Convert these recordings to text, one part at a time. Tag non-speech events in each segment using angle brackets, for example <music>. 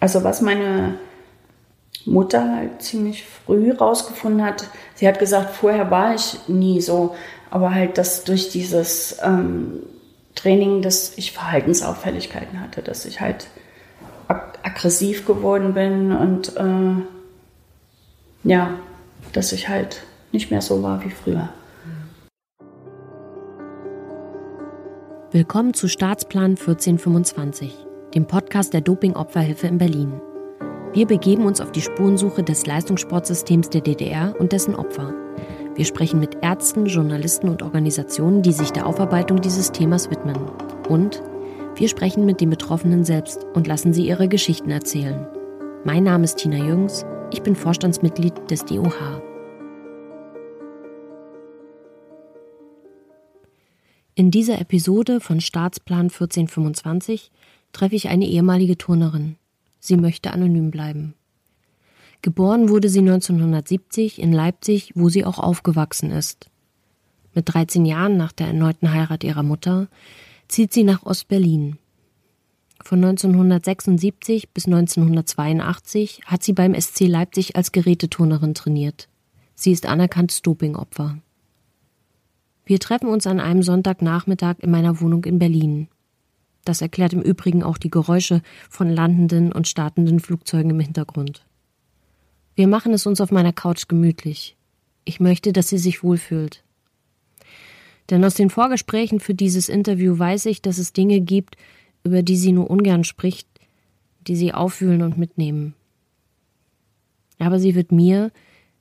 Also was meine Mutter halt ziemlich früh rausgefunden hat, sie hat gesagt, vorher war ich nie so, aber halt, dass durch dieses ähm, Training, dass ich Verhaltensauffälligkeiten hatte, dass ich halt ag aggressiv geworden bin und äh, ja, dass ich halt nicht mehr so war wie früher. Willkommen zu Staatsplan 1425, dem Podcast der Dopingopferhilfe in Berlin. Wir begeben uns auf die Spurensuche des Leistungssportsystems der DDR und dessen Opfer. Wir sprechen mit Ärzten, Journalisten und Organisationen, die sich der Aufarbeitung dieses Themas widmen. Und wir sprechen mit den Betroffenen selbst und lassen sie ihre Geschichten erzählen. Mein Name ist Tina Jüngs, ich bin Vorstandsmitglied des DOH. In dieser Episode von Staatsplan 1425 treffe ich eine ehemalige Turnerin. Sie möchte anonym bleiben. Geboren wurde sie 1970 in Leipzig, wo sie auch aufgewachsen ist. Mit 13 Jahren nach der erneuten Heirat ihrer Mutter zieht sie nach Ostberlin. Von 1976 bis 1982 hat sie beim SC Leipzig als Geräteturnerin trainiert. Sie ist anerkanntes Dopingopfer. Wir treffen uns an einem Sonntagnachmittag in meiner Wohnung in Berlin. Das erklärt im Übrigen auch die Geräusche von landenden und startenden Flugzeugen im Hintergrund. Wir machen es uns auf meiner Couch gemütlich. Ich möchte, dass sie sich wohlfühlt. Denn aus den Vorgesprächen für dieses Interview weiß ich, dass es Dinge gibt, über die sie nur ungern spricht, die sie auffühlen und mitnehmen. Aber sie wird mir,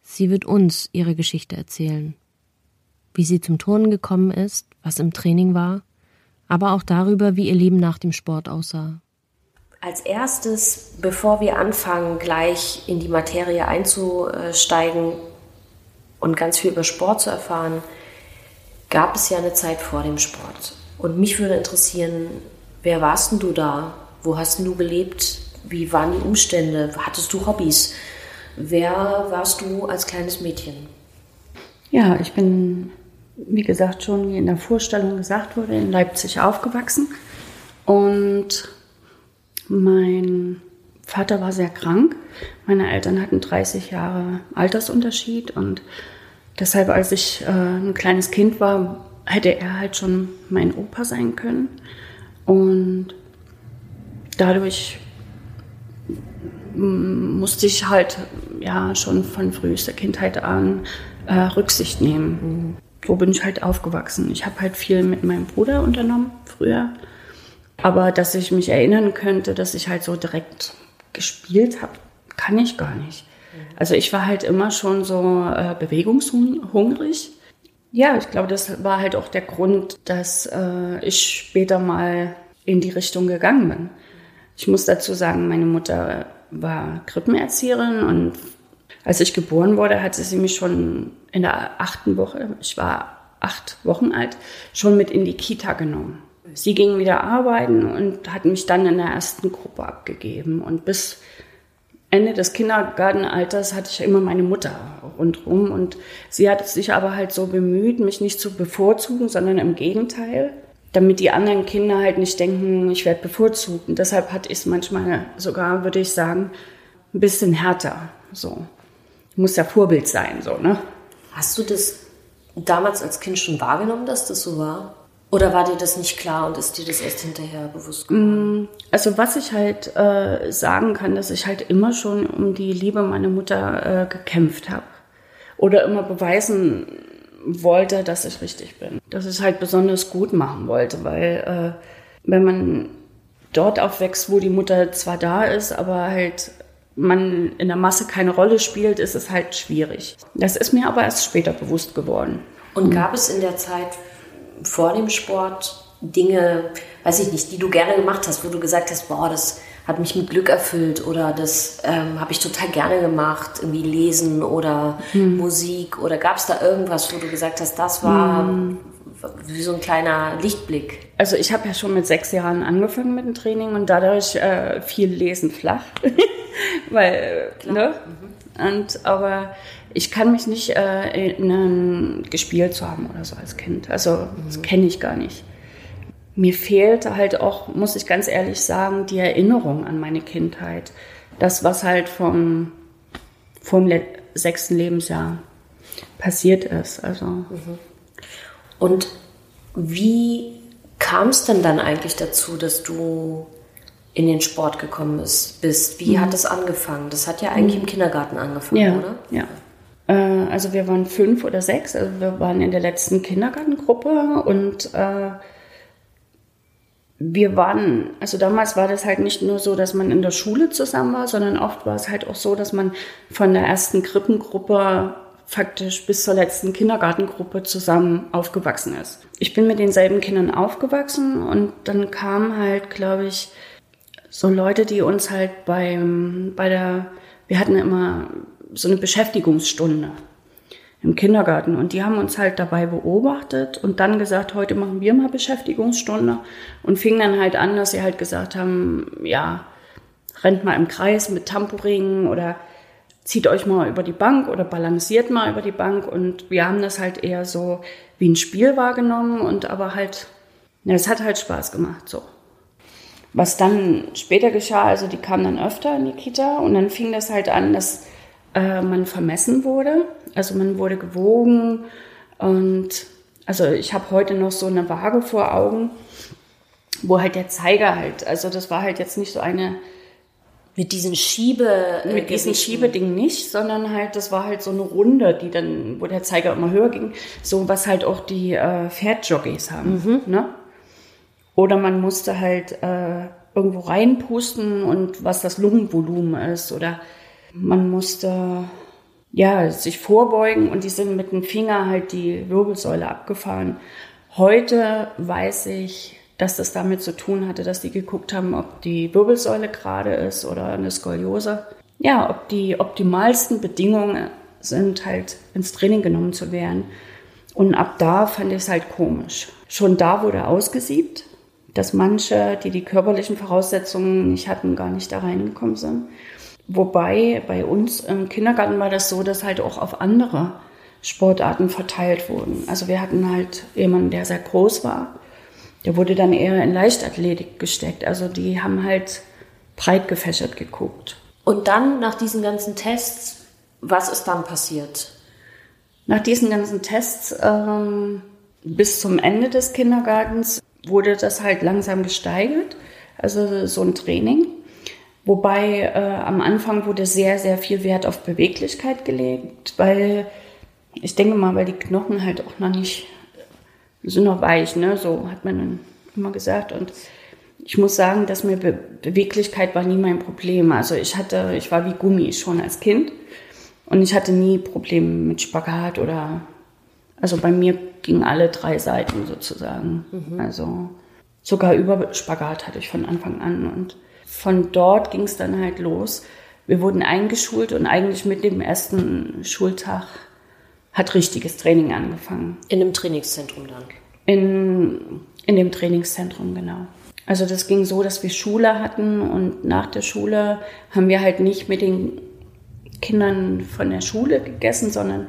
sie wird uns ihre Geschichte erzählen wie sie zum Turnen gekommen ist, was im Training war, aber auch darüber, wie ihr Leben nach dem Sport aussah. Als erstes, bevor wir anfangen, gleich in die Materie einzusteigen und ganz viel über Sport zu erfahren, gab es ja eine Zeit vor dem Sport. Und mich würde interessieren, wer warst denn du da? Wo hast du gelebt? Wie waren die Umstände? Hattest du Hobbys? Wer warst du als kleines Mädchen? Ja, ich bin wie gesagt, schon wie in der Vorstellung gesagt wurde, in Leipzig aufgewachsen. Und mein Vater war sehr krank. Meine Eltern hatten 30 Jahre Altersunterschied und deshalb, als ich äh, ein kleines Kind war, hätte er halt schon mein Opa sein können. Und dadurch musste ich halt ja schon von frühester Kindheit an äh, Rücksicht nehmen so bin ich halt aufgewachsen. Ich habe halt viel mit meinem Bruder unternommen früher. Aber dass ich mich erinnern könnte, dass ich halt so direkt gespielt habe, kann ich gar nicht. Also ich war halt immer schon so äh, bewegungshungrig. Ja, ich glaube, das war halt auch der Grund, dass äh, ich später mal in die Richtung gegangen bin. Ich muss dazu sagen, meine Mutter war Krippenerzieherin und als ich geboren wurde, hatte sie mich schon in der achten Woche, ich war acht Wochen alt, schon mit in die Kita genommen. Sie ging wieder arbeiten und hat mich dann in der ersten Gruppe abgegeben. Und bis Ende des Kindergartenalters hatte ich immer meine Mutter rundherum. Und sie hat sich aber halt so bemüht, mich nicht zu bevorzugen, sondern im Gegenteil, damit die anderen Kinder halt nicht denken, ich werde bevorzugt. Und deshalb hatte ich es manchmal sogar, würde ich sagen, ein bisschen härter. So muss ja Vorbild sein, so, ne? Hast du das damals als Kind schon wahrgenommen, dass das so war? Oder war dir das nicht klar und ist dir das erst hinterher bewusst geworden? Mm, also was ich halt äh, sagen kann, dass ich halt immer schon um die Liebe meiner Mutter äh, gekämpft habe. Oder immer beweisen wollte, dass ich richtig bin. Dass ich es halt besonders gut machen wollte, weil äh, wenn man dort aufwächst, wo die Mutter zwar da ist, aber halt man in der Masse keine Rolle spielt, ist es halt schwierig. Das ist mir aber erst später bewusst geworden. Und gab es in der Zeit vor dem Sport Dinge, weiß ich nicht, die du gerne gemacht hast, wo du gesagt hast, boah, das hat mich mit Glück erfüllt oder das ähm, habe ich total gerne gemacht, irgendwie lesen oder hm. Musik oder gab es da irgendwas, wo du gesagt hast, das war hm. Wie so ein kleiner Lichtblick? Also ich habe ja schon mit sechs Jahren angefangen mit dem Training und dadurch äh, viel Lesen flach. <laughs> Weil, Klar. ne? Mhm. Und, aber ich kann mich nicht äh, erinnern, gespielt zu haben oder so als Kind. Also, mhm. das kenne ich gar nicht. mir fehlte halt auch, muss ich ganz ehrlich sagen, die Erinnerung an meine Kindheit. Das, was halt vom, vom sechsten Lebensjahr passiert ist. Also. Mhm. Und wie kam es denn dann eigentlich dazu, dass du in den Sport gekommen bist? Wie mhm. hat das angefangen? Das hat ja eigentlich mhm. im Kindergarten angefangen, ja, oder? Ja. Äh, also wir waren fünf oder sechs, also wir waren in der letzten Kindergartengruppe und äh, wir waren, also damals war das halt nicht nur so, dass man in der Schule zusammen war, sondern oft war es halt auch so, dass man von der ersten Krippengruppe faktisch bis zur letzten Kindergartengruppe zusammen aufgewachsen ist. Ich bin mit denselben Kindern aufgewachsen und dann kamen halt, glaube ich, so Leute, die uns halt beim, bei der, wir hatten immer so eine Beschäftigungsstunde im Kindergarten und die haben uns halt dabei beobachtet und dann gesagt, heute machen wir mal Beschäftigungsstunde und fing dann halt an, dass sie halt gesagt haben, ja, rennt mal im Kreis mit Tamporingen oder zieht euch mal über die Bank oder balanciert mal über die Bank und wir haben das halt eher so wie ein Spiel wahrgenommen und aber halt, ja, es hat halt Spaß gemacht, so. Was dann später geschah, also die kamen dann öfter in die Kita und dann fing das halt an, dass äh, man vermessen wurde. Also man wurde gewogen und also ich habe heute noch so eine Waage vor Augen, wo halt der Zeiger halt, also das war halt jetzt nicht so eine mit diesen Schiebe äh, mit diesen Schiebedingen nicht, sondern halt das war halt so eine Runde, die dann, wo der Zeiger immer höher ging, so was halt auch die äh, Pferdjockeys haben, mhm. ne? Oder man musste halt äh, irgendwo reinpusten und was das Lungenvolumen ist oder man musste ja sich vorbeugen und die sind mit dem Finger halt die Wirbelsäule abgefahren. Heute weiß ich, dass das damit zu tun hatte, dass die geguckt haben, ob die Wirbelsäule gerade ist oder eine Skoliose. Ja, ob die optimalsten Bedingungen sind, halt ins Training genommen zu werden. Und ab da fand ich es halt komisch. Schon da wurde ausgesiebt, dass manche, die die körperlichen Voraussetzungen nicht hatten, gar nicht da reingekommen sind. Wobei bei uns im Kindergarten war das so, dass halt auch auf andere Sportarten verteilt wurden. Also wir hatten halt jemanden, der sehr groß war. Der wurde dann eher in Leichtathletik gesteckt. Also die haben halt breit gefächert geguckt. Und dann nach diesen ganzen Tests, was ist dann passiert? Nach diesen ganzen Tests ähm, bis zum Ende des Kindergartens wurde das halt langsam gesteigert. Also so ein Training. Wobei äh, am Anfang wurde sehr, sehr viel Wert auf Beweglichkeit gelegt, weil ich denke mal, weil die Knochen halt auch noch nicht, sind noch weich, ne? so hat man dann immer gesagt. Und ich muss sagen, dass mir Be Beweglichkeit war nie mein Problem. Also ich hatte, ich war wie Gummi schon als Kind und ich hatte nie Probleme mit Spagat oder, also bei mir gingen alle drei Seiten sozusagen. Mhm. Also sogar über Spagat hatte ich von Anfang an und von dort ging es dann halt los. Wir wurden eingeschult und eigentlich mit dem ersten Schultag hat richtiges Training angefangen. In einem Trainingszentrum dann? In, in dem Trainingszentrum, genau. Also das ging so, dass wir Schule hatten und nach der Schule haben wir halt nicht mit den Kindern von der Schule gegessen, sondern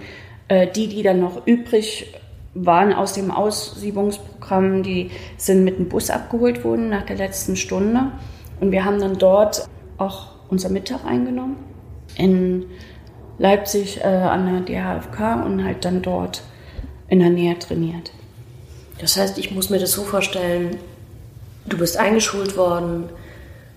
äh, die, die dann noch übrig waren aus dem Aussiebungsprogramm, die sind mit dem Bus abgeholt worden nach der letzten Stunde. Und wir haben dann dort auch unser Mittag eingenommen in Leipzig äh, an der DHFK und halt dann dort in der Nähe trainiert. Das heißt, ich muss mir das so vorstellen, du bist eingeschult worden,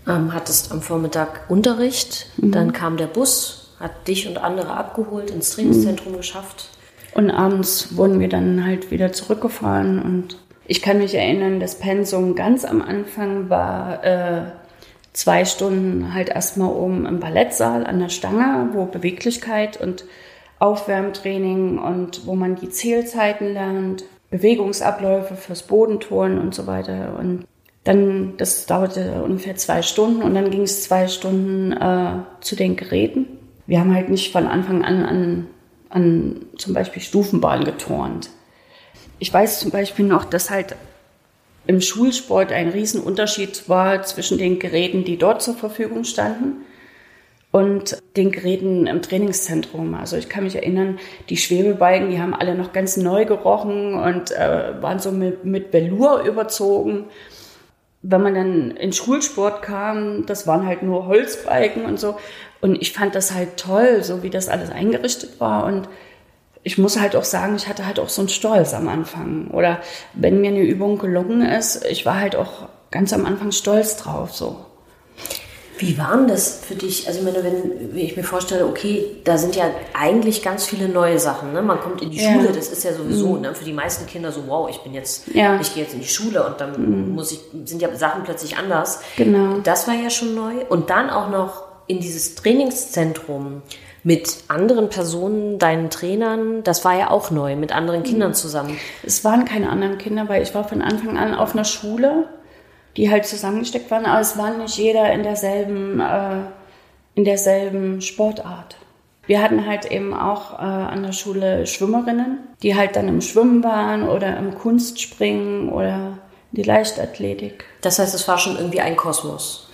ähm, hattest am Vormittag Unterricht, mhm. dann kam der Bus, hat dich und andere abgeholt, ins Trainingszentrum mhm. geschafft. Und abends wurden wir dann halt wieder zurückgefahren und ich kann mich erinnern, das Pensum ganz am Anfang war äh, zwei Stunden halt erstmal oben im Ballettsaal an der Stange, wo Beweglichkeit und Aufwärmtraining und wo man die Zählzeiten lernt, Bewegungsabläufe fürs Bodenturnen und so weiter. Und dann, das dauerte ungefähr zwei Stunden und dann ging es zwei Stunden äh, zu den Geräten. Wir haben halt nicht von Anfang an an, an zum Beispiel Stufenbahn geturnt. Ich weiß zum Beispiel noch, dass halt im Schulsport ein Riesenunterschied war zwischen den Geräten, die dort zur Verfügung standen und den Geräten im Trainingszentrum. Also ich kann mich erinnern, die Schwebebalken, die haben alle noch ganz neu gerochen und äh, waren so mit, mit Velour überzogen. Wenn man dann in Schulsport kam, das waren halt nur Holzbalken und so. Und ich fand das halt toll, so wie das alles eingerichtet war. Und ich muss halt auch sagen, ich hatte halt auch so einen Stolz am Anfang. Oder wenn mir eine Übung gelungen ist, ich war halt auch ganz am Anfang stolz drauf, so. Wie war denn das für dich? Also, ich meine, wenn ich mir vorstelle, okay, da sind ja eigentlich ganz viele neue Sachen. Ne? Man kommt in die ja. Schule, das ist ja sowieso mhm. ne, für die meisten Kinder so, wow, ich bin jetzt, ja. ich gehe jetzt in die Schule und dann mhm. muss ich, sind ja Sachen plötzlich anders. Genau. Das war ja schon neu. Und dann auch noch in dieses Trainingszentrum mit anderen Personen, deinen Trainern, das war ja auch neu, mit anderen Kindern mhm. zusammen. Es waren keine anderen Kinder, weil ich war von Anfang an auf einer Schule die halt zusammengesteckt waren, aber es war nicht jeder in derselben, äh, in derselben Sportart. Wir hatten halt eben auch äh, an der Schule Schwimmerinnen, die halt dann im Schwimmen waren oder im Kunstspringen oder die Leichtathletik. Das heißt, es war schon irgendwie ein Kosmos.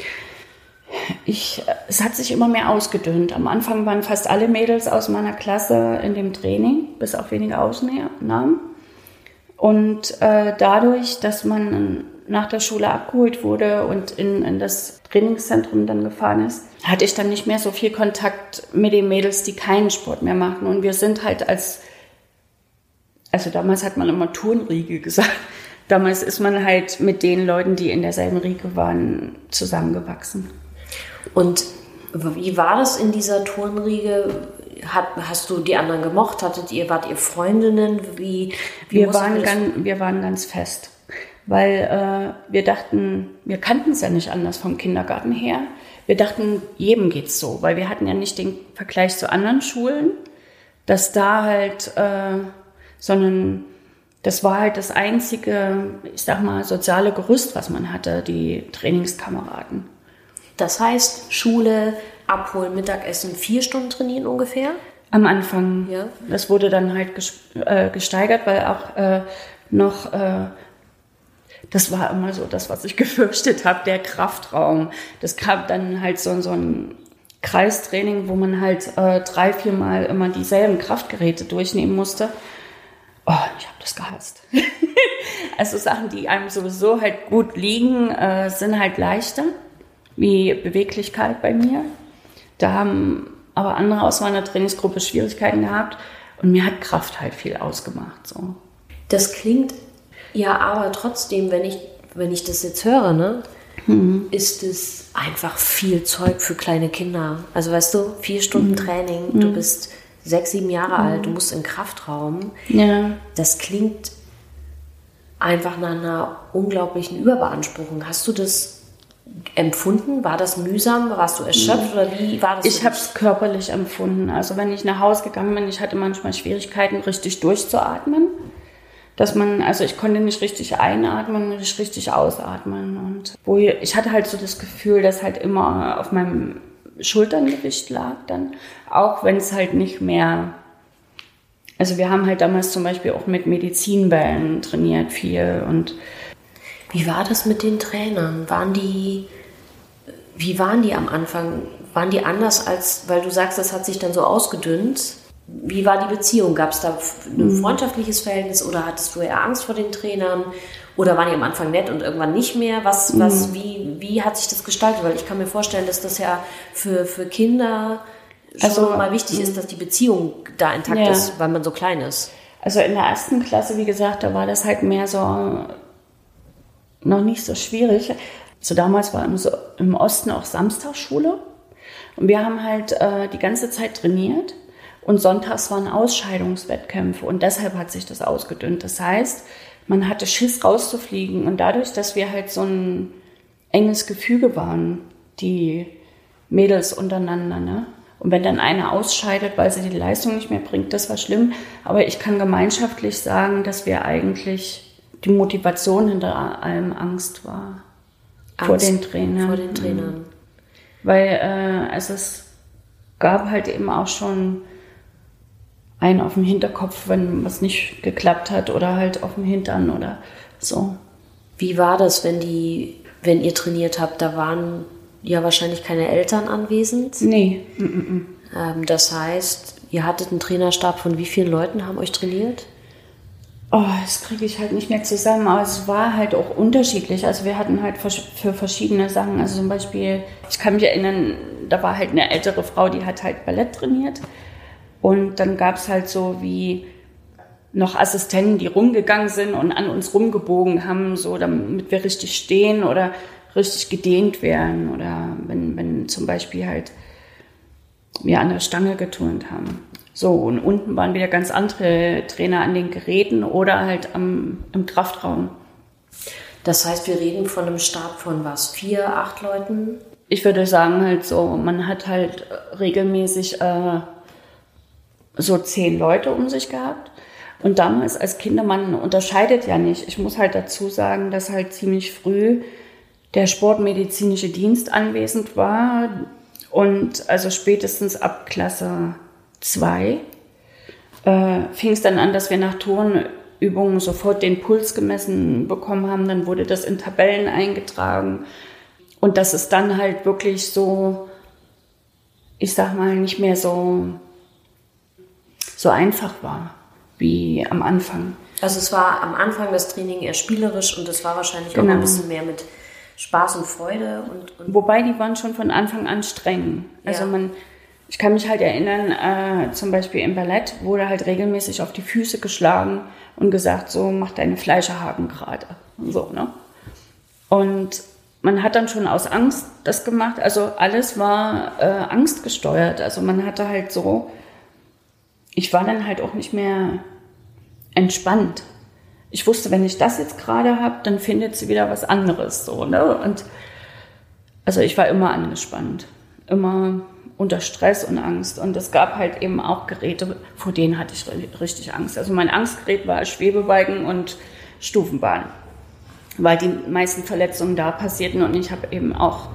Ich, es hat sich immer mehr ausgedünnt. Am Anfang waren fast alle Mädels aus meiner Klasse in dem Training, bis auf wenige Ausnahmen. Und äh, dadurch, dass man nach der Schule abgeholt wurde und in, in das Trainingszentrum dann gefahren ist, hatte ich dann nicht mehr so viel Kontakt mit den Mädels, die keinen Sport mehr machen. Und wir sind halt als, also damals hat man immer Turnriege <laughs> gesagt. Damals ist man halt mit den Leuten, die in derselben Riege waren, zusammengewachsen. Und wie war das in dieser Turnriege? Hat, hast du die anderen gemocht? Hattet ihr, wart ihr Freundinnen? Wie, wie wir, waren ganz, wir waren ganz fest weil äh, wir dachten, wir kannten es ja nicht anders vom Kindergarten her. Wir dachten, jedem geht's so, weil wir hatten ja nicht den Vergleich zu anderen Schulen, dass da halt, äh, sondern das war halt das einzige, ich sag mal, soziale Gerüst, was man hatte, die Trainingskameraden. Das heißt, Schule, Abholen, Mittagessen, vier Stunden trainieren ungefähr? Am Anfang. Ja. Das wurde dann halt äh, gesteigert, weil auch äh, noch äh, das war immer so das, was ich <laughs> gefürchtet habe, der Kraftraum. Das gab dann halt so, so ein Kreistraining, wo man halt äh, drei, vier Mal immer dieselben Kraftgeräte durchnehmen musste. Oh, ich habe das gehasst. <laughs> also Sachen, die einem sowieso halt gut liegen, äh, sind halt leichter, wie Beweglichkeit bei mir. Da haben aber andere aus meiner Trainingsgruppe Schwierigkeiten gehabt und mir hat Kraft halt viel ausgemacht. So. Das klingt ja, aber trotzdem, wenn ich, wenn ich das jetzt höre, ne, mhm. ist es einfach viel Zeug für kleine Kinder. Also weißt du, vier Stunden mhm. Training, mhm. du bist sechs, sieben Jahre alt, du musst in Kraftraum. Ja. Das klingt einfach nach einer unglaublichen Überbeanspruchung. Hast du das empfunden? War das mühsam? Warst du erschöpft oder wie war das? Ich habe es körperlich empfunden. Also wenn ich nach Hause gegangen bin, ich hatte manchmal Schwierigkeiten, richtig durchzuatmen dass man, also ich konnte nicht richtig einatmen, nicht richtig ausatmen. Und wo ich, ich hatte halt so das Gefühl, dass halt immer auf meinem Schulterngewicht lag dann, auch wenn es halt nicht mehr, also wir haben halt damals zum Beispiel auch mit Medizinbällen trainiert viel und wie war das mit den Trainern? Waren die, wie waren die am Anfang? Waren die anders als, weil du sagst, das hat sich dann so ausgedünnt? Wie war die Beziehung? Gab es da ein mhm. freundschaftliches Verhältnis oder hattest du eher Angst vor den Trainern? Oder waren die am Anfang nett und irgendwann nicht mehr? Was, was, mhm. wie, wie hat sich das gestaltet? Weil ich kann mir vorstellen, dass das ja für, für Kinder schon also, mal wichtig ist, mhm. dass die Beziehung da intakt ja. ist, weil man so klein ist. Also in der ersten Klasse, wie gesagt, da war das halt mehr so noch nicht so schwierig. So damals war im, Osten auch Samstagsschule. Und wir haben halt äh, die ganze Zeit trainiert. Und sonntags waren Ausscheidungswettkämpfe und deshalb hat sich das ausgedünnt. Das heißt, man hatte Schiss rauszufliegen und dadurch, dass wir halt so ein enges Gefüge waren, die Mädels untereinander, ne? Und wenn dann eine ausscheidet, weil sie die Leistung nicht mehr bringt, das war schlimm. Aber ich kann gemeinschaftlich sagen, dass wir eigentlich die Motivation hinter allem Angst war. Angst vor den Trainern. Vor den Trainern. Weil äh, also es gab halt eben auch schon einen auf dem Hinterkopf, wenn was nicht geklappt hat oder halt auf dem Hintern oder so. Wie war das, wenn die, wenn ihr trainiert habt, da waren ja wahrscheinlich keine Eltern anwesend. Nee. Mm -mm. Ähm, das heißt, ihr hattet einen Trainerstab von wie vielen Leuten haben euch trainiert? Oh, das kriege ich halt nicht mehr zusammen, aber es war halt auch unterschiedlich. Also wir hatten halt für verschiedene Sachen, also zum Beispiel, ich kann mich erinnern, da war halt eine ältere Frau, die hat halt Ballett trainiert. Und dann gab es halt so wie noch Assistenten, die rumgegangen sind und an uns rumgebogen haben, so damit wir richtig stehen oder richtig gedehnt werden. Oder wenn, wenn zum Beispiel halt wir an der Stange geturnt haben. So, und unten waren wieder ganz andere Trainer an den Geräten oder halt am, im Kraftraum. Das heißt, wir reden von einem Stab von was? Vier, acht Leuten? Ich würde sagen, halt so, man hat halt regelmäßig äh, so zehn Leute um sich gehabt. Und damals als Kinder, man unterscheidet ja nicht. Ich muss halt dazu sagen, dass halt ziemlich früh der sportmedizinische Dienst anwesend war. Und also spätestens ab Klasse zwei äh, fing es dann an, dass wir nach Turnübungen sofort den Puls gemessen bekommen haben. Dann wurde das in Tabellen eingetragen. Und dass es dann halt wirklich so, ich sag mal, nicht mehr so, so einfach war wie am Anfang. Also es war am Anfang das Training eher spielerisch und es war wahrscheinlich genau. auch ein bisschen mehr mit Spaß und Freude. Und, und Wobei die waren schon von Anfang an streng. Also ja. man, ich kann mich halt erinnern, äh, zum Beispiel im Ballett wurde halt regelmäßig auf die Füße geschlagen und gesagt, so mach deine Fleischerhaken gerade. Und so, ne? Und man hat dann schon aus Angst das gemacht. Also alles war äh, angstgesteuert. Also man hatte halt so, ich war dann halt auch nicht mehr entspannt. Ich wusste, wenn ich das jetzt gerade habe, dann findet sie wieder was anderes. So, ne? Und also ich war immer angespannt. Immer unter Stress und Angst. Und es gab halt eben auch Geräte, vor denen hatte ich richtig Angst. Also mein Angstgerät war Schwebebalken und Stufenbahn, weil die meisten Verletzungen da passierten und ich habe eben auch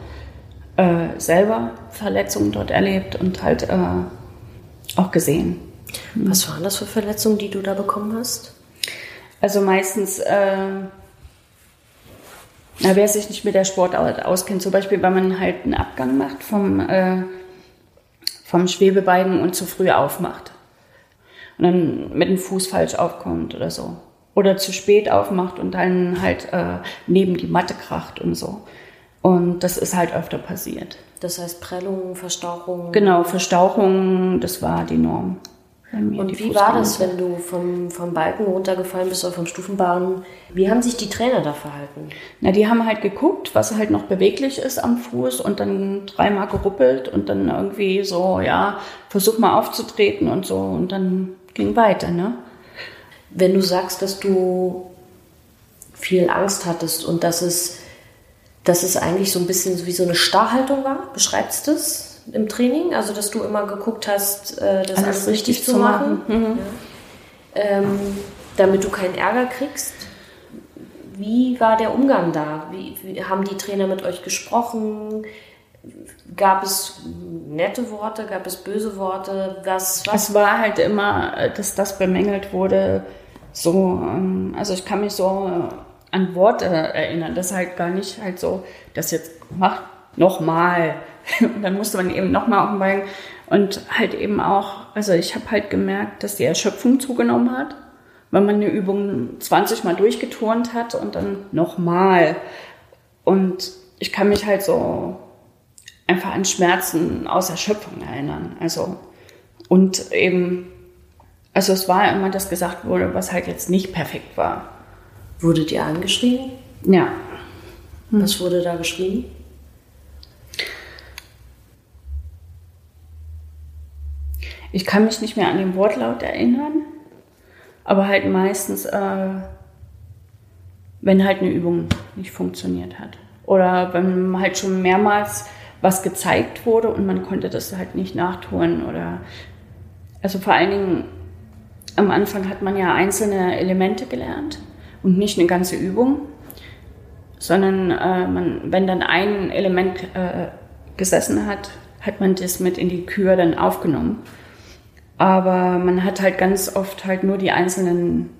äh, selber Verletzungen dort erlebt und halt äh, auch gesehen. Was waren das für Verletzungen, die du da bekommen hast? Also meistens, äh, wer sich nicht mit der Sportart auskennt, zum Beispiel, wenn man halt einen Abgang macht vom äh, vom Schwebebalken und zu früh aufmacht. Und dann mit dem Fuß falsch aufkommt oder so. Oder zu spät aufmacht und dann halt äh, neben die Matte kracht und so. Und das ist halt öfter passiert. Das heißt Prellungen, Verstauchungen? Genau, Verstauchungen, das war die Norm. Und wie war das, wenn du vom, vom Balken runtergefallen bist oder vom Stufenbahn? Wie haben sich die Trainer da verhalten? Na, die haben halt geguckt, was halt noch beweglich ist am Fuß und dann dreimal geruppelt und dann irgendwie so, ja, versuch mal aufzutreten und so und dann ging weiter, ne? Wenn du sagst, dass du viel Angst hattest und dass es, dass es eigentlich so ein bisschen wie so eine Starrhaltung war, beschreibst du das? Im Training? Also, dass du immer geguckt hast, äh, das alles, alles richtig, richtig, zu machen, machen. Mhm. Ja. Ähm, damit du keinen Ärger kriegst. Wie war der Umgang da? Wie, wie, haben die Trainer mit euch gesprochen? Gab es nette Worte? Gab es böse Worte? Was, was? Es war halt immer, dass das bemängelt wurde. So, ähm, also ich kann mich so an Worte erinnern, das halt gar nicht halt so, das jetzt macht nochmal und <laughs> dann musste man eben nochmal auf den Balken. Und halt eben auch, also ich habe halt gemerkt, dass die Erschöpfung zugenommen hat, wenn man eine Übung 20 Mal durchgeturnt hat und dann nochmal. Und ich kann mich halt so einfach an Schmerzen aus Erschöpfung erinnern. Also, und eben, also es war immer, dass gesagt wurde, was halt jetzt nicht perfekt war. Wurdet ihr angeschrien? Ja. Hm. Was wurde da geschrien? Ich kann mich nicht mehr an den Wortlaut erinnern, aber halt meistens, äh, wenn halt eine Übung nicht funktioniert hat. Oder wenn halt schon mehrmals was gezeigt wurde und man konnte das halt nicht nachtun oder also vor allen Dingen am Anfang hat man ja einzelne Elemente gelernt und nicht eine ganze Übung, sondern äh, man, wenn dann ein Element äh, gesessen hat, hat man das mit in die Kür dann aufgenommen. Aber man hat halt ganz oft halt nur die einzelnen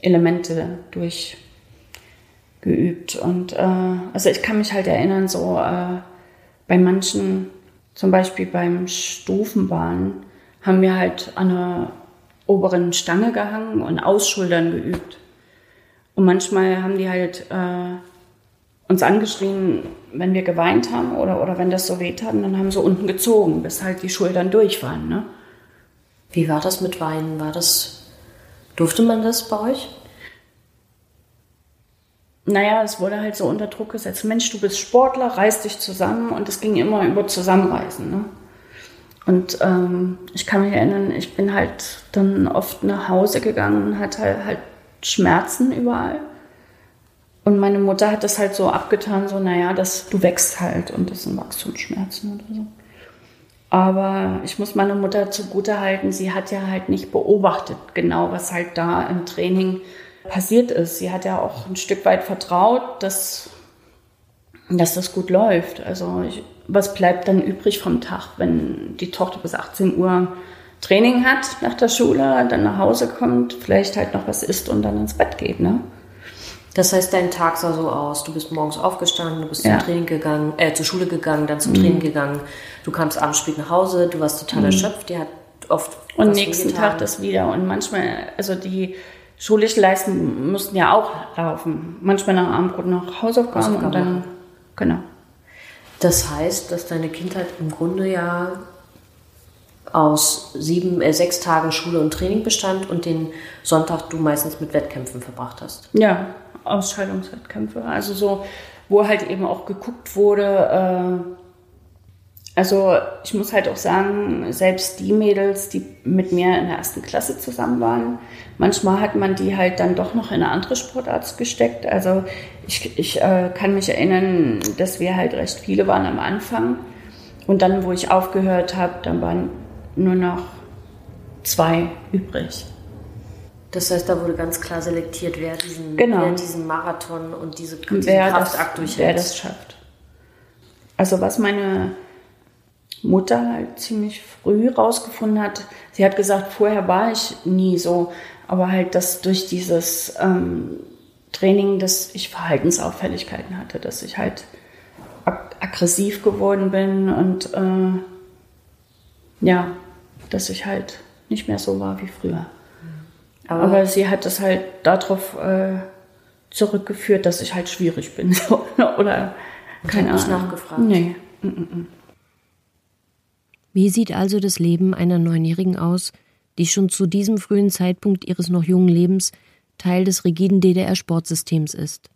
Elemente durchgeübt. Und äh, also ich kann mich halt erinnern, so äh, bei manchen, zum Beispiel beim Stufenbahn, haben wir halt an der oberen Stange gehangen und Ausschultern geübt. Und manchmal haben die halt äh, uns angeschrien, wenn wir geweint haben oder, oder wenn das so weh tat, dann haben sie unten gezogen, bis halt die Schultern durch waren. Ne? Wie war das mit Weinen? War das, durfte man das bei euch? Naja, es wurde halt so unter Druck gesetzt. Mensch, du bist Sportler, reiß dich zusammen und es ging immer über Zusammenreißen. Ne? Und ähm, ich kann mich erinnern, ich bin halt dann oft nach Hause gegangen und hatte halt Schmerzen überall. Und meine Mutter hat das halt so abgetan, so, naja, das, du wächst halt und das sind Wachstumsschmerzen oder so. Aber ich muss meine Mutter zugute halten, sie hat ja halt nicht beobachtet, genau was halt da im Training passiert ist. Sie hat ja auch ein Stück weit vertraut, dass, dass das gut läuft. Also ich, was bleibt dann übrig vom Tag, wenn die Tochter bis 18 Uhr Training hat nach der Schule, dann nach Hause kommt, vielleicht halt noch was isst und dann ins Bett geht, ne? Das heißt, dein Tag sah so aus. Du bist morgens aufgestanden, du bist ja. zum Training gegangen, äh, zur Schule gegangen, dann zum mhm. Training gegangen. Du kamst abends spät nach Hause, du warst total mhm. erschöpft, dir hat oft. Und nächsten Tag das wieder. Und manchmal, also die schulischen Leistungen mussten ja auch laufen. Manchmal nach Abendbrot noch Hausaufgaben, Hausaufgaben und dann, genau. Das heißt, dass deine Kindheit im Grunde ja aus sieben, äh, sechs Tagen Schule und Training bestand und den Sonntag du meistens mit Wettkämpfen verbracht hast. Ja, Ausscheidungswettkämpfe. Also so, wo halt eben auch geguckt wurde. Äh, also ich muss halt auch sagen, selbst die Mädels, die mit mir in der ersten Klasse zusammen waren, manchmal hat man die halt dann doch noch in eine andere Sportart gesteckt. Also ich, ich äh, kann mich erinnern, dass wir halt recht viele waren am Anfang. Und dann, wo ich aufgehört habe, dann waren nur noch zwei übrig. Das heißt, da wurde ganz klar selektiert, wer diesen, genau. wer diesen Marathon und diese, diesen wer Kraftakt durchhält. Wer das schafft. Also was meine Mutter halt ziemlich früh rausgefunden hat, sie hat gesagt, vorher war ich nie so, aber halt, dass durch dieses ähm, Training, dass ich Verhaltensauffälligkeiten hatte, dass ich halt ag aggressiv geworden bin und äh, ja, dass ich halt nicht mehr so war wie früher. Aber, Aber sie hat es halt darauf äh, zurückgeführt, dass ich halt schwierig bin. <laughs> Oder keine Ahnung. nicht nachgefragt. Nee. Mm, mm -mm. Wie sieht also das Leben einer Neunjährigen aus, die schon zu diesem frühen Zeitpunkt ihres noch jungen Lebens Teil des rigiden DDR-Sportsystems ist?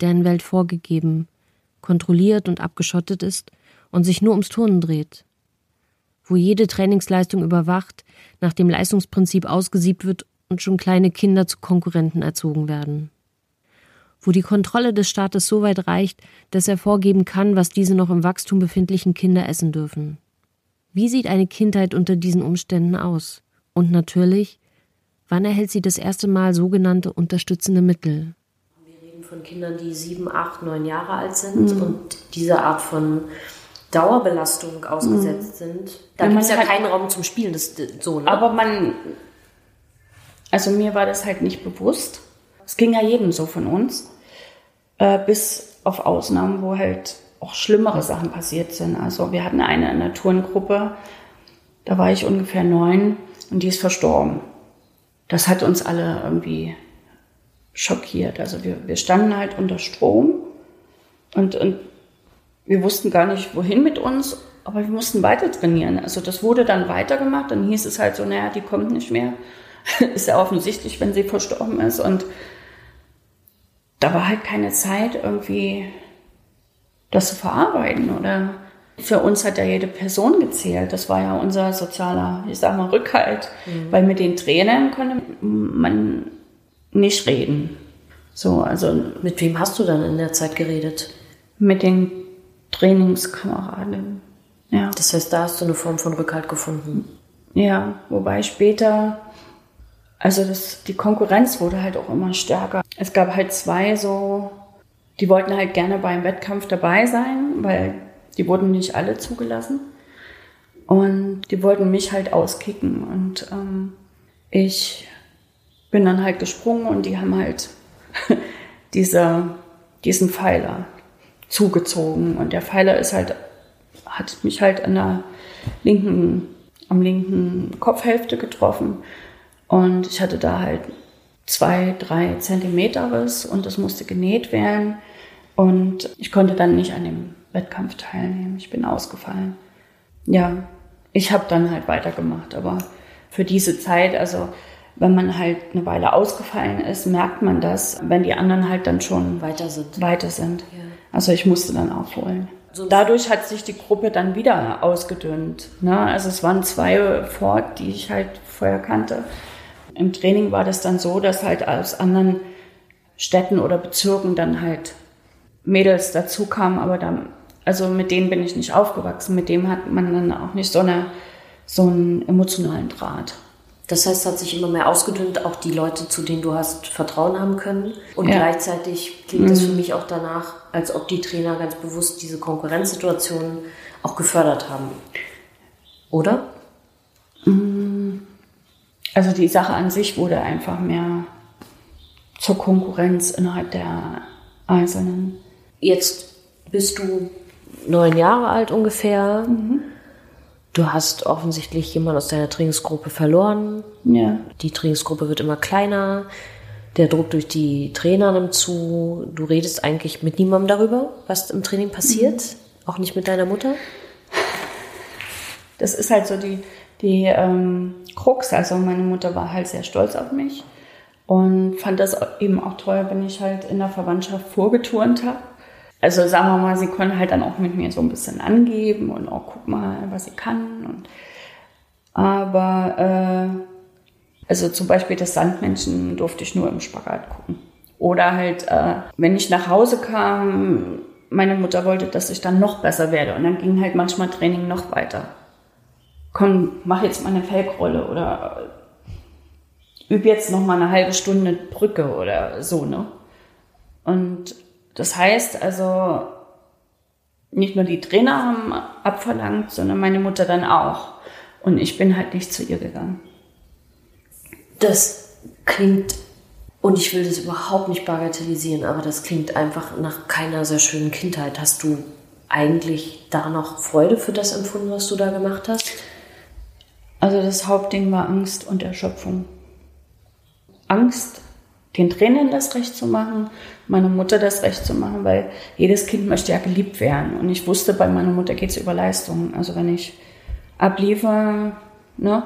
Deren Welt vorgegeben, kontrolliert und abgeschottet ist und sich nur ums Turnen dreht. Wo jede Trainingsleistung überwacht, nach dem Leistungsprinzip ausgesiebt wird und schon kleine Kinder zu Konkurrenten erzogen werden. Wo die Kontrolle des Staates so weit reicht, dass er vorgeben kann, was diese noch im Wachstum befindlichen Kinder essen dürfen. Wie sieht eine Kindheit unter diesen Umständen aus? Und natürlich, wann erhält sie das erste Mal sogenannte unterstützende Mittel? Wir reden von Kindern, die sieben, acht, neun Jahre alt sind mhm. und diese Art von Dauerbelastung ausgesetzt mhm. sind. Da gibt es ja keinen Raum zum Spielen, das, so, ne? Aber man also mir war das halt nicht bewusst. Es ging ja jedem so von uns, äh, bis auf Ausnahmen, wo halt auch schlimmere Sachen passiert sind. Also wir hatten eine in der Turngruppe, da war ich ungefähr neun und die ist verstorben. Das hat uns alle irgendwie schockiert. Also wir, wir standen halt unter Strom und, und wir wussten gar nicht, wohin mit uns, aber wir mussten weiter trainieren. Also das wurde dann weitergemacht, dann hieß es halt so, naja, die kommt nicht mehr. <laughs> ist ja offensichtlich, wenn sie verstorben ist. Und da war halt keine Zeit, irgendwie das zu verarbeiten. Oder für uns hat ja jede Person gezählt. Das war ja unser sozialer, ich sag mal, Rückhalt. Mhm. Weil mit den Trainern konnte man nicht reden. So, also. Mit wem hast du dann in der Zeit geredet? Mit den Trainingskameraden. Ja. Das heißt, da hast du eine Form von Rückhalt gefunden. Ja, wobei später also das, die Konkurrenz wurde halt auch immer stärker. Es gab halt zwei so, die wollten halt gerne beim Wettkampf dabei sein, weil die wurden nicht alle zugelassen. Und die wollten mich halt auskicken. Und ähm, ich bin dann halt gesprungen und die haben halt <laughs> diese, diesen Pfeiler zugezogen. Und der Pfeiler ist halt hat mich halt an der linken, am linken Kopfhälfte getroffen. Und ich hatte da halt zwei, drei Zentimeter Riss und das musste genäht werden. Und ich konnte dann nicht an dem Wettkampf teilnehmen. Ich bin ausgefallen. Ja, ich habe dann halt weitergemacht, aber für diese Zeit, also wenn man halt eine Weile ausgefallen ist, merkt man das, wenn die anderen halt dann schon weiter sind. Weiter sind. Ja. Also ich musste dann aufholen. So Dadurch hat sich die Gruppe dann wieder ausgedünnt. Ne? Also es waren zwei fort, die ich halt vorher kannte. Im Training war das dann so, dass halt aus anderen Städten oder Bezirken dann halt Mädels dazu kamen, aber dann, also mit denen bin ich nicht aufgewachsen. Mit dem hat man dann auch nicht so, eine, so einen emotionalen Draht. Das heißt, es hat sich immer mehr ausgedünnt, auch die Leute, zu denen du hast Vertrauen haben können. Und ja. gleichzeitig klingt es mhm. für mich auch danach, als ob die Trainer ganz bewusst diese Konkurrenzsituationen auch gefördert haben. Oder? Mhm. Also die Sache an sich wurde einfach mehr zur Konkurrenz innerhalb der Einzelnen. Jetzt bist du neun Jahre alt ungefähr. Mhm. Du hast offensichtlich jemanden aus deiner Trainingsgruppe verloren. Ja. Die Trainingsgruppe wird immer kleiner. Der Druck durch die Trainer nimmt zu. Du redest eigentlich mit niemandem darüber, was im Training passiert. Mhm. Auch nicht mit deiner Mutter. Das ist halt so die, die ähm, Krux. Also meine Mutter war halt sehr stolz auf mich und fand das eben auch toll, wenn ich halt in der Verwandtschaft vorgeturnt habe also sagen wir mal, sie konnte halt dann auch mit mir so ein bisschen angeben und auch guck mal, was sie kann. Und, aber äh, also zum Beispiel das Sandmenschen durfte ich nur im Spagat gucken. Oder halt, äh, wenn ich nach Hause kam, meine Mutter wollte, dass ich dann noch besser werde. Und dann ging halt manchmal Training noch weiter. Komm, mach jetzt mal eine Felgrolle oder üb jetzt noch mal eine halbe Stunde Brücke oder so, ne? Und das heißt also, nicht nur die Trainer haben abverlangt, sondern meine Mutter dann auch. Und ich bin halt nicht zu ihr gegangen. Das klingt, und ich will das überhaupt nicht bagatellisieren, aber das klingt einfach nach keiner sehr schönen Kindheit. Hast du eigentlich da noch Freude für das empfunden, was du da gemacht hast? Also das Hauptding war Angst und Erschöpfung. Angst den Trainern das Recht zu machen, meiner Mutter das Recht zu machen, weil jedes Kind möchte ja geliebt werden. Und ich wusste, bei meiner Mutter geht es über Leistung. Also wenn ich abliefere, ne?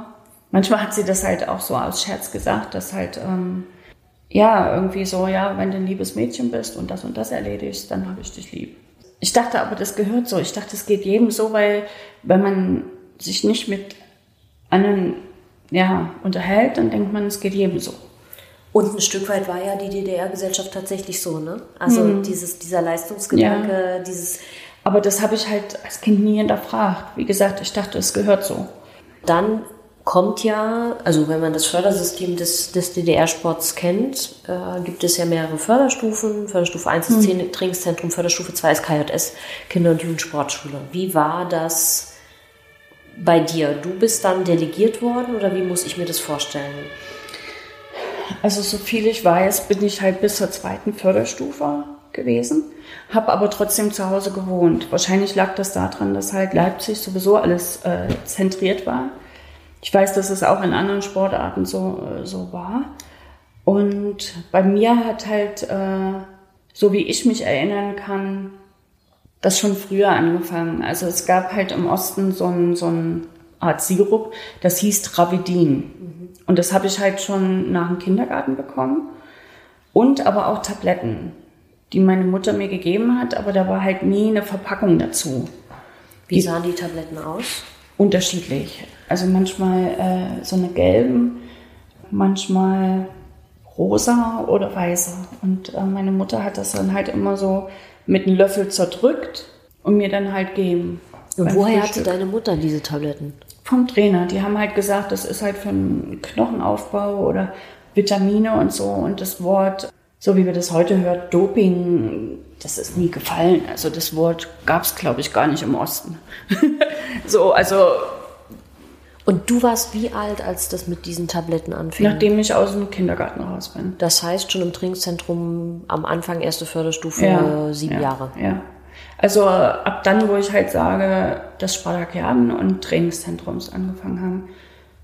Manchmal hat sie das halt auch so aus Scherz gesagt, dass halt, ähm, ja, irgendwie so, ja, wenn du ein liebes Mädchen bist und das und das erledigst, dann habe ich dich lieb. Ich dachte aber, das gehört so. Ich dachte, es geht jedem so, weil wenn man sich nicht mit anderen ja, unterhält, dann denkt man, es geht jedem so. Und ein Stück weit war ja die DDR-Gesellschaft tatsächlich so, ne? Also mhm. dieses, dieser Leistungsgedanke, ja. dieses. Aber das habe ich halt als Kind nie hinterfragt. Wie gesagt, ich dachte, es gehört so. Dann kommt ja, also wenn man das Fördersystem des, des DDR-Sports kennt, äh, gibt es ja mehrere Förderstufen. Förderstufe 1 ist mhm. Trainingszentrum, Förderstufe 2 ist KJS, Kinder- und Jugendsportschule. Wie war das bei dir? Du bist dann delegiert worden oder wie muss ich mir das vorstellen? Also so viel ich weiß, bin ich halt bis zur zweiten Förderstufe gewesen, habe aber trotzdem zu Hause gewohnt. Wahrscheinlich lag das daran, dass halt Leipzig sowieso alles äh, zentriert war. Ich weiß, dass es auch in anderen Sportarten so, äh, so war. Und bei mir hat halt, äh, so wie ich mich erinnern kann, das schon früher angefangen. Also es gab halt im Osten so ein, so ein Art Sirup, das hieß Travidin. Und das habe ich halt schon nach dem Kindergarten bekommen. Und aber auch Tabletten, die meine Mutter mir gegeben hat, aber da war halt nie eine Verpackung dazu. Wie sahen die Tabletten aus? Unterschiedlich. Also manchmal äh, so eine gelben, manchmal rosa oder weiße. Und äh, meine Mutter hat das dann halt immer so mit einem Löffel zerdrückt und mir dann halt geben. Und woher hatte deine Mutter diese Tabletten? Vom Trainer. Die haben halt gesagt, das ist halt für einen Knochenaufbau oder Vitamine und so. Und das Wort, so wie wir das heute hören, Doping, das ist nie gefallen. Also das Wort gab es, glaube ich, gar nicht im Osten. <laughs> so, also. Und du warst wie alt, als das mit diesen Tabletten anfing? Nachdem ich aus dem Kindergarten raus bin. Das heißt schon im Trainingszentrum am Anfang erste Förderstufe ja, sieben ja, Jahre. Ja. Also ab dann, wo ich halt sage, dass Spartakiaden und Trainingszentrums angefangen haben.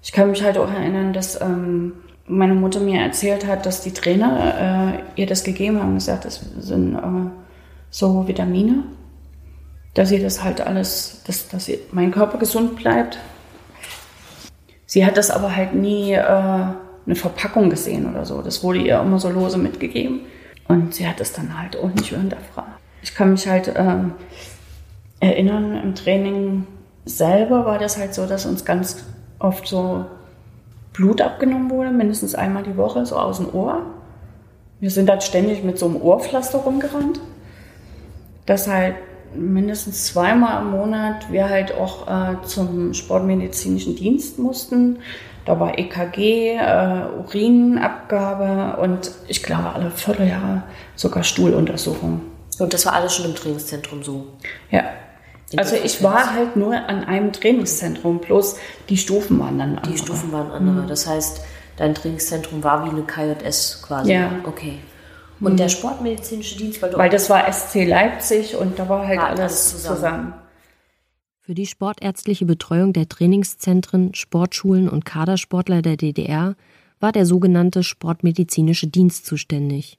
Ich kann mich halt auch erinnern, dass ähm, meine Mutter mir erzählt hat, dass die Trainer äh, ihr das gegeben haben, gesagt, das sind äh, so Vitamine, dass sie das halt alles, dass, dass mein Körper gesund bleibt. Sie hat das aber halt nie äh, eine Verpackung gesehen oder so. Das wurde ihr immer so lose mitgegeben. Und sie hat es dann halt auch nicht hinterfragt. Ich kann mich halt äh, erinnern, im Training selber war das halt so, dass uns ganz oft so Blut abgenommen wurde, mindestens einmal die Woche, so aus dem Ohr. Wir sind dann ständig mit so einem Ohrpflaster rumgerannt. Das halt mindestens zweimal im Monat wir halt auch äh, zum sportmedizinischen Dienst mussten. Da war EKG, äh, Urinabgabe und ich glaube alle Vierteljahre sogar Stuhluntersuchung. Und das war alles schon im Trainingszentrum so? Ja. Also ich war halt nur an einem Trainingszentrum, bloß die Stufen waren dann andere. Die Stufen waren andere. Mhm. Das heißt, dein Trainingszentrum war wie eine KJS quasi. Ja. Okay. Und mhm. der sportmedizinische Dienst, weil, weil das war SC Leipzig und da war halt war alles, alles zusammen. zusammen. Für die sportärztliche Betreuung der Trainingszentren, Sportschulen und Kadersportler der DDR war der sogenannte Sportmedizinische Dienst zuständig.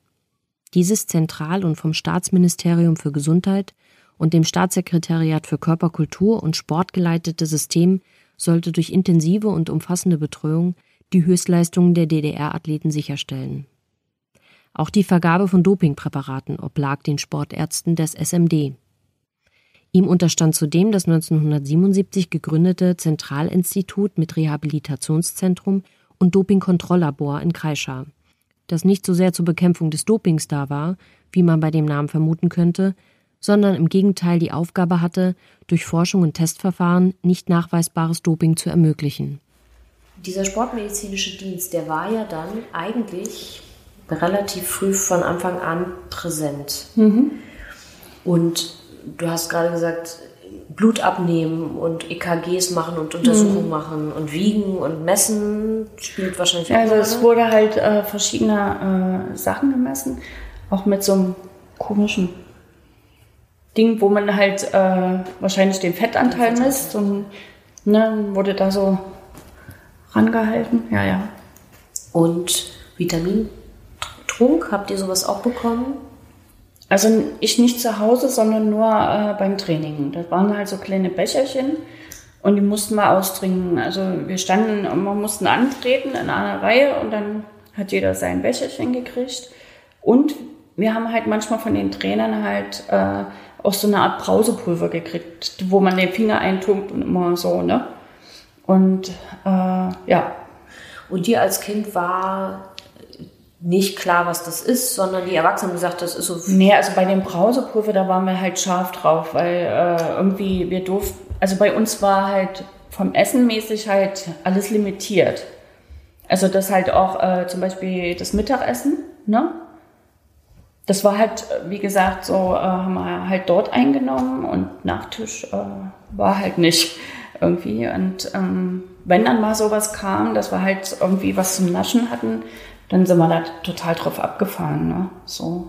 Dieses zentral und vom Staatsministerium für Gesundheit und dem Staatssekretariat für Körperkultur und Sport geleitete System sollte durch intensive und umfassende Betreuung die Höchstleistungen der DDR-Athleten sicherstellen. Auch die Vergabe von Dopingpräparaten oblag den Sportärzten des SMD. Ihm unterstand zudem das 1977 gegründete Zentralinstitut mit Rehabilitationszentrum und Dopingkontrolllabor in Kreischa, das nicht so sehr zur Bekämpfung des Dopings da war, wie man bei dem Namen vermuten könnte, sondern im Gegenteil die Aufgabe hatte, durch Forschung und Testverfahren nicht nachweisbares Doping zu ermöglichen. Dieser sportmedizinische Dienst, der war ja dann eigentlich relativ früh von Anfang an präsent. Mhm. Und du hast gerade gesagt, Blut abnehmen und EKGs machen und Untersuchungen mhm. machen und wiegen und messen spielt wahrscheinlich auch Also es wurde halt äh, verschiedene äh, Sachen gemessen, auch mit so einem komischen Ding, wo man halt äh, wahrscheinlich den Fettanteil den misst und ne, wurde da so rangehalten. Ja, ja. Und Vitamintrunk, habt ihr sowas auch bekommen? Also ich nicht zu Hause, sondern nur äh, beim Training. Das waren halt so kleine Becherchen und die mussten wir austrinken. Also wir standen und wir mussten antreten in einer Reihe und dann hat jeder sein Becherchen gekriegt. Und wir haben halt manchmal von den Trainern halt äh, auch so eine Art Brausepulver gekriegt, wo man den Finger eintunkt und immer so, ne? Und äh, ja. Und dir als Kind war nicht klar, was das ist, sondern die Erwachsenen haben gesagt, das ist so. Nee, also bei dem Brausepulver, da waren wir halt scharf drauf, weil äh, irgendwie wir durften, also bei uns war halt vom Essen mäßig halt alles limitiert. Also das halt auch äh, zum Beispiel das Mittagessen, ne? Das war halt, wie gesagt, so äh, haben wir halt dort eingenommen und Nachtisch äh, war halt nicht irgendwie. Und ähm, wenn dann mal sowas kam, dass wir halt irgendwie was zum Naschen hatten, dann sind wir da total drauf abgefahren. Ne? So.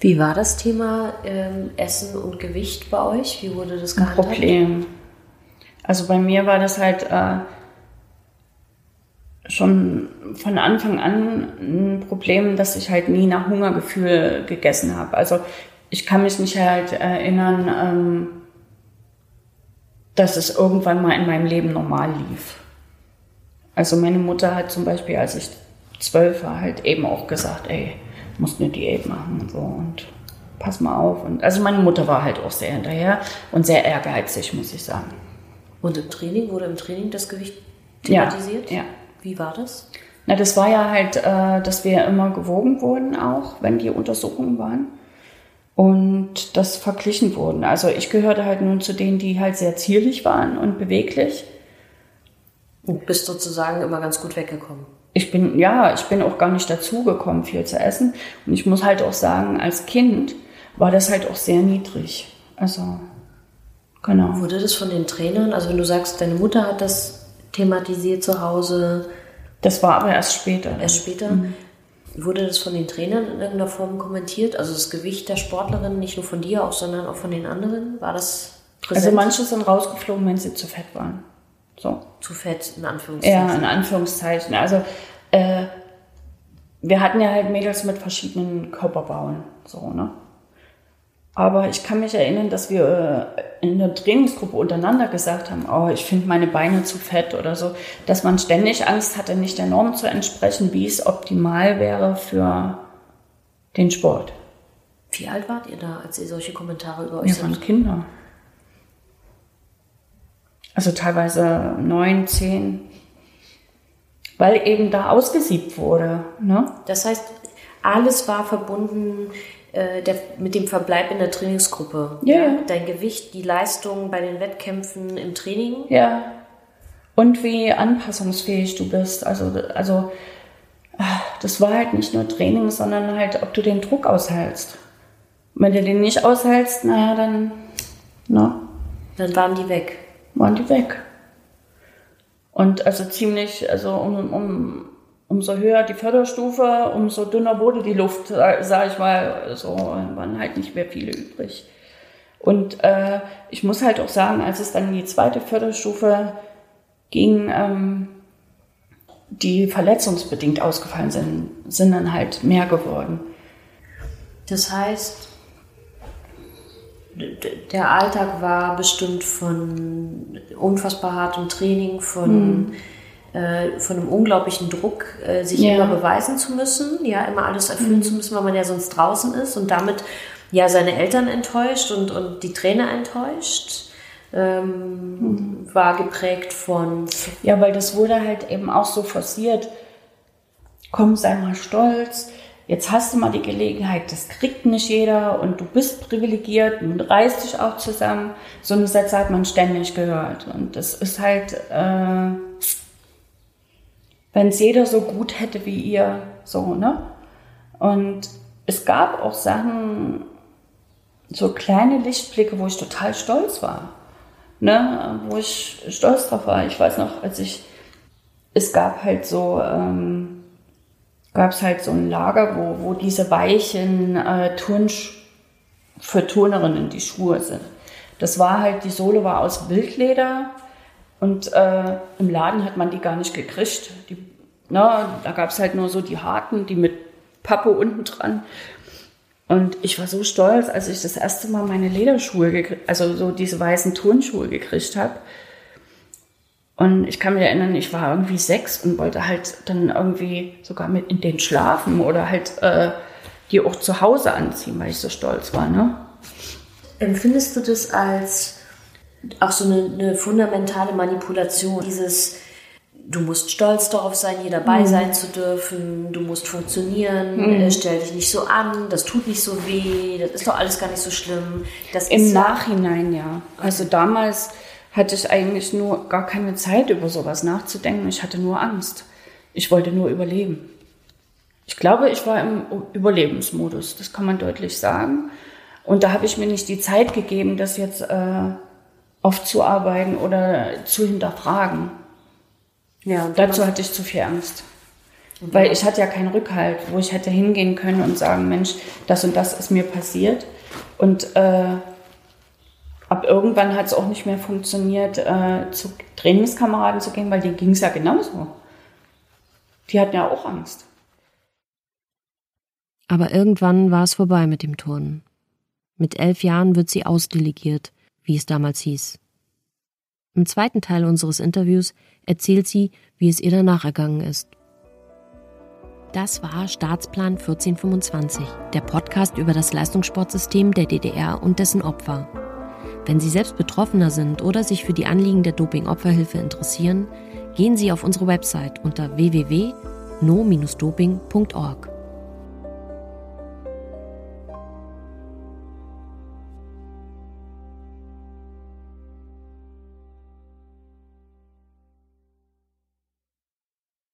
Wie war das Thema ähm, Essen und Gewicht bei euch? Wie wurde das gehandhabt? Ein Problem. Also bei mir war das halt äh, schon von Anfang an ein Problem, dass ich halt nie nach Hungergefühl gegessen habe. Also ich kann mich nicht halt erinnern, ähm, dass es irgendwann mal in meinem Leben normal lief. Also meine Mutter hat zum Beispiel, als ich zwölf war, halt eben auch gesagt, ey, musst eine Diät machen und so und pass mal auf. Und also meine Mutter war halt auch sehr hinterher und sehr ehrgeizig, muss ich sagen. Und im Training, wurde im Training das Gewicht thematisiert? Ja. ja. Wie war das? Na, das war ja halt, äh, dass wir immer gewogen wurden, auch wenn die Untersuchungen waren. Und das verglichen wurden. Also ich gehörte halt nun zu denen, die halt sehr zierlich waren und beweglich. Und bist sozusagen immer ganz gut weggekommen ich bin, ja, ich bin auch gar nicht dazugekommen, viel zu essen. Und ich muss halt auch sagen, als Kind war das halt auch sehr niedrig. Also, genau. Wurde das von den Trainern, also wenn du sagst, deine Mutter hat das thematisiert zu Hause? Das war aber erst später. Erst später? Mhm. Wurde das von den Trainern in irgendeiner Form kommentiert? Also das Gewicht der Sportlerin, nicht nur von dir auch, sondern auch von den anderen? War das präsent? Also manche sind rausgeflogen, wenn sie zu fett waren. So. Zu fett, in Anführungszeichen. Ja, in Anführungszeichen. Also äh, wir hatten ja halt Mädels mit verschiedenen Körperbauen. So, ne? Aber ich kann mich erinnern, dass wir äh, in der Trainingsgruppe untereinander gesagt haben, oh, ich finde meine Beine zu fett oder so, dass man ständig Angst hatte, nicht der Norm zu entsprechen, wie es optimal wäre für den Sport. Wie alt wart ihr da, als ihr solche Kommentare über euch Wir waren Kinder. Also teilweise neun, zehn. Weil eben da ausgesiebt wurde. Ne? Das heißt, alles war verbunden äh, der, mit dem Verbleib in der Trainingsgruppe. Ja, ja. Dein Gewicht, die Leistung bei den Wettkämpfen im Training. Ja. Und wie anpassungsfähig du bist. Also, also das war halt nicht nur Training, sondern halt, ob du den Druck aushältst. Wenn du den nicht aushältst, naja, dann, na. Dann waren die weg. Waren die weg. Und also ziemlich, also um, um umso höher die Förderstufe, umso dünner wurde die Luft, sage ich mal. So waren halt nicht mehr viele übrig. Und äh, ich muss halt auch sagen, als es dann in die zweite Förderstufe ging, ähm, die verletzungsbedingt ausgefallen sind, sind dann halt mehr geworden. Das heißt, der Alltag war bestimmt von unfassbar hartem Training, von hm äh, von einem unglaublichen Druck, äh, sich ja. immer beweisen zu müssen, ja, immer alles erfüllen mhm. zu müssen, weil man ja sonst draußen ist und damit ja seine Eltern enttäuscht und, und die Trainer enttäuscht. Ähm, mhm. War geprägt von. Ja, weil das wurde halt eben auch so forciert. Komm, sei mal stolz. Jetzt hast du mal die Gelegenheit, das kriegt nicht jeder und du bist privilegiert und reißt dich auch zusammen. So eine Sätze hat man ständig gehört. Und das ist halt, äh, wenn es jeder so gut hätte wie ihr, so, ne? Und es gab auch Sachen, so kleine Lichtblicke, wo ich total stolz war, ne? Wo ich stolz drauf war. Ich weiß noch, als ich, es gab halt so, ähm, gab es halt so ein Lager, wo, wo diese weichen äh, Turn für Turnerinnen die Schuhe sind. Das war halt, die Sohle war aus Wildleder und äh, im Laden hat man die gar nicht gekriegt. Die, na, da gab es halt nur so die harten, die mit Pappe unten dran. Und ich war so stolz, als ich das erste Mal meine Lederschuhe, also so diese weißen Turnschuhe gekriegt habe. Und ich kann mich erinnern, ich war irgendwie sechs und wollte halt dann irgendwie sogar mit in den schlafen oder halt äh, die auch zu Hause anziehen, weil ich so stolz war. Ne? Empfindest du das als auch so eine, eine fundamentale Manipulation, dieses du musst stolz darauf sein, hier dabei mhm. sein zu dürfen, du musst funktionieren, mhm. äh, stell dich nicht so an, das tut nicht so weh, das ist doch alles gar nicht so schlimm. Das Im Nachhinein ja. Also damals hatte ich eigentlich nur gar keine Zeit, über sowas nachzudenken. Ich hatte nur Angst. Ich wollte nur überleben. Ich glaube, ich war im Überlebensmodus, das kann man deutlich sagen. Und da habe ich mir nicht die Zeit gegeben, das jetzt äh, aufzuarbeiten oder zu hinterfragen. Ja, dazu hatte ich zu viel Angst. Weil ich hatte ja keinen Rückhalt, wo ich hätte hingehen können und sagen, Mensch, das und das ist mir passiert. Und äh, ab irgendwann hat es auch nicht mehr funktioniert, äh, zu Trainingskameraden zu gehen, weil denen ging es ja genauso. Die hatten ja auch Angst. Aber irgendwann war es vorbei mit dem Turnen. Mit elf Jahren wird sie ausdelegiert, wie es damals hieß. Im zweiten Teil unseres Interviews erzählt sie, wie es ihr danach ergangen ist. Das war Staatsplan 1425, der Podcast über das Leistungssportsystem der DDR und dessen Opfer. Wenn Sie selbst Betroffener sind oder sich für die Anliegen der Doping-Opferhilfe interessieren, gehen Sie auf unsere Website unter www.no-doping.org.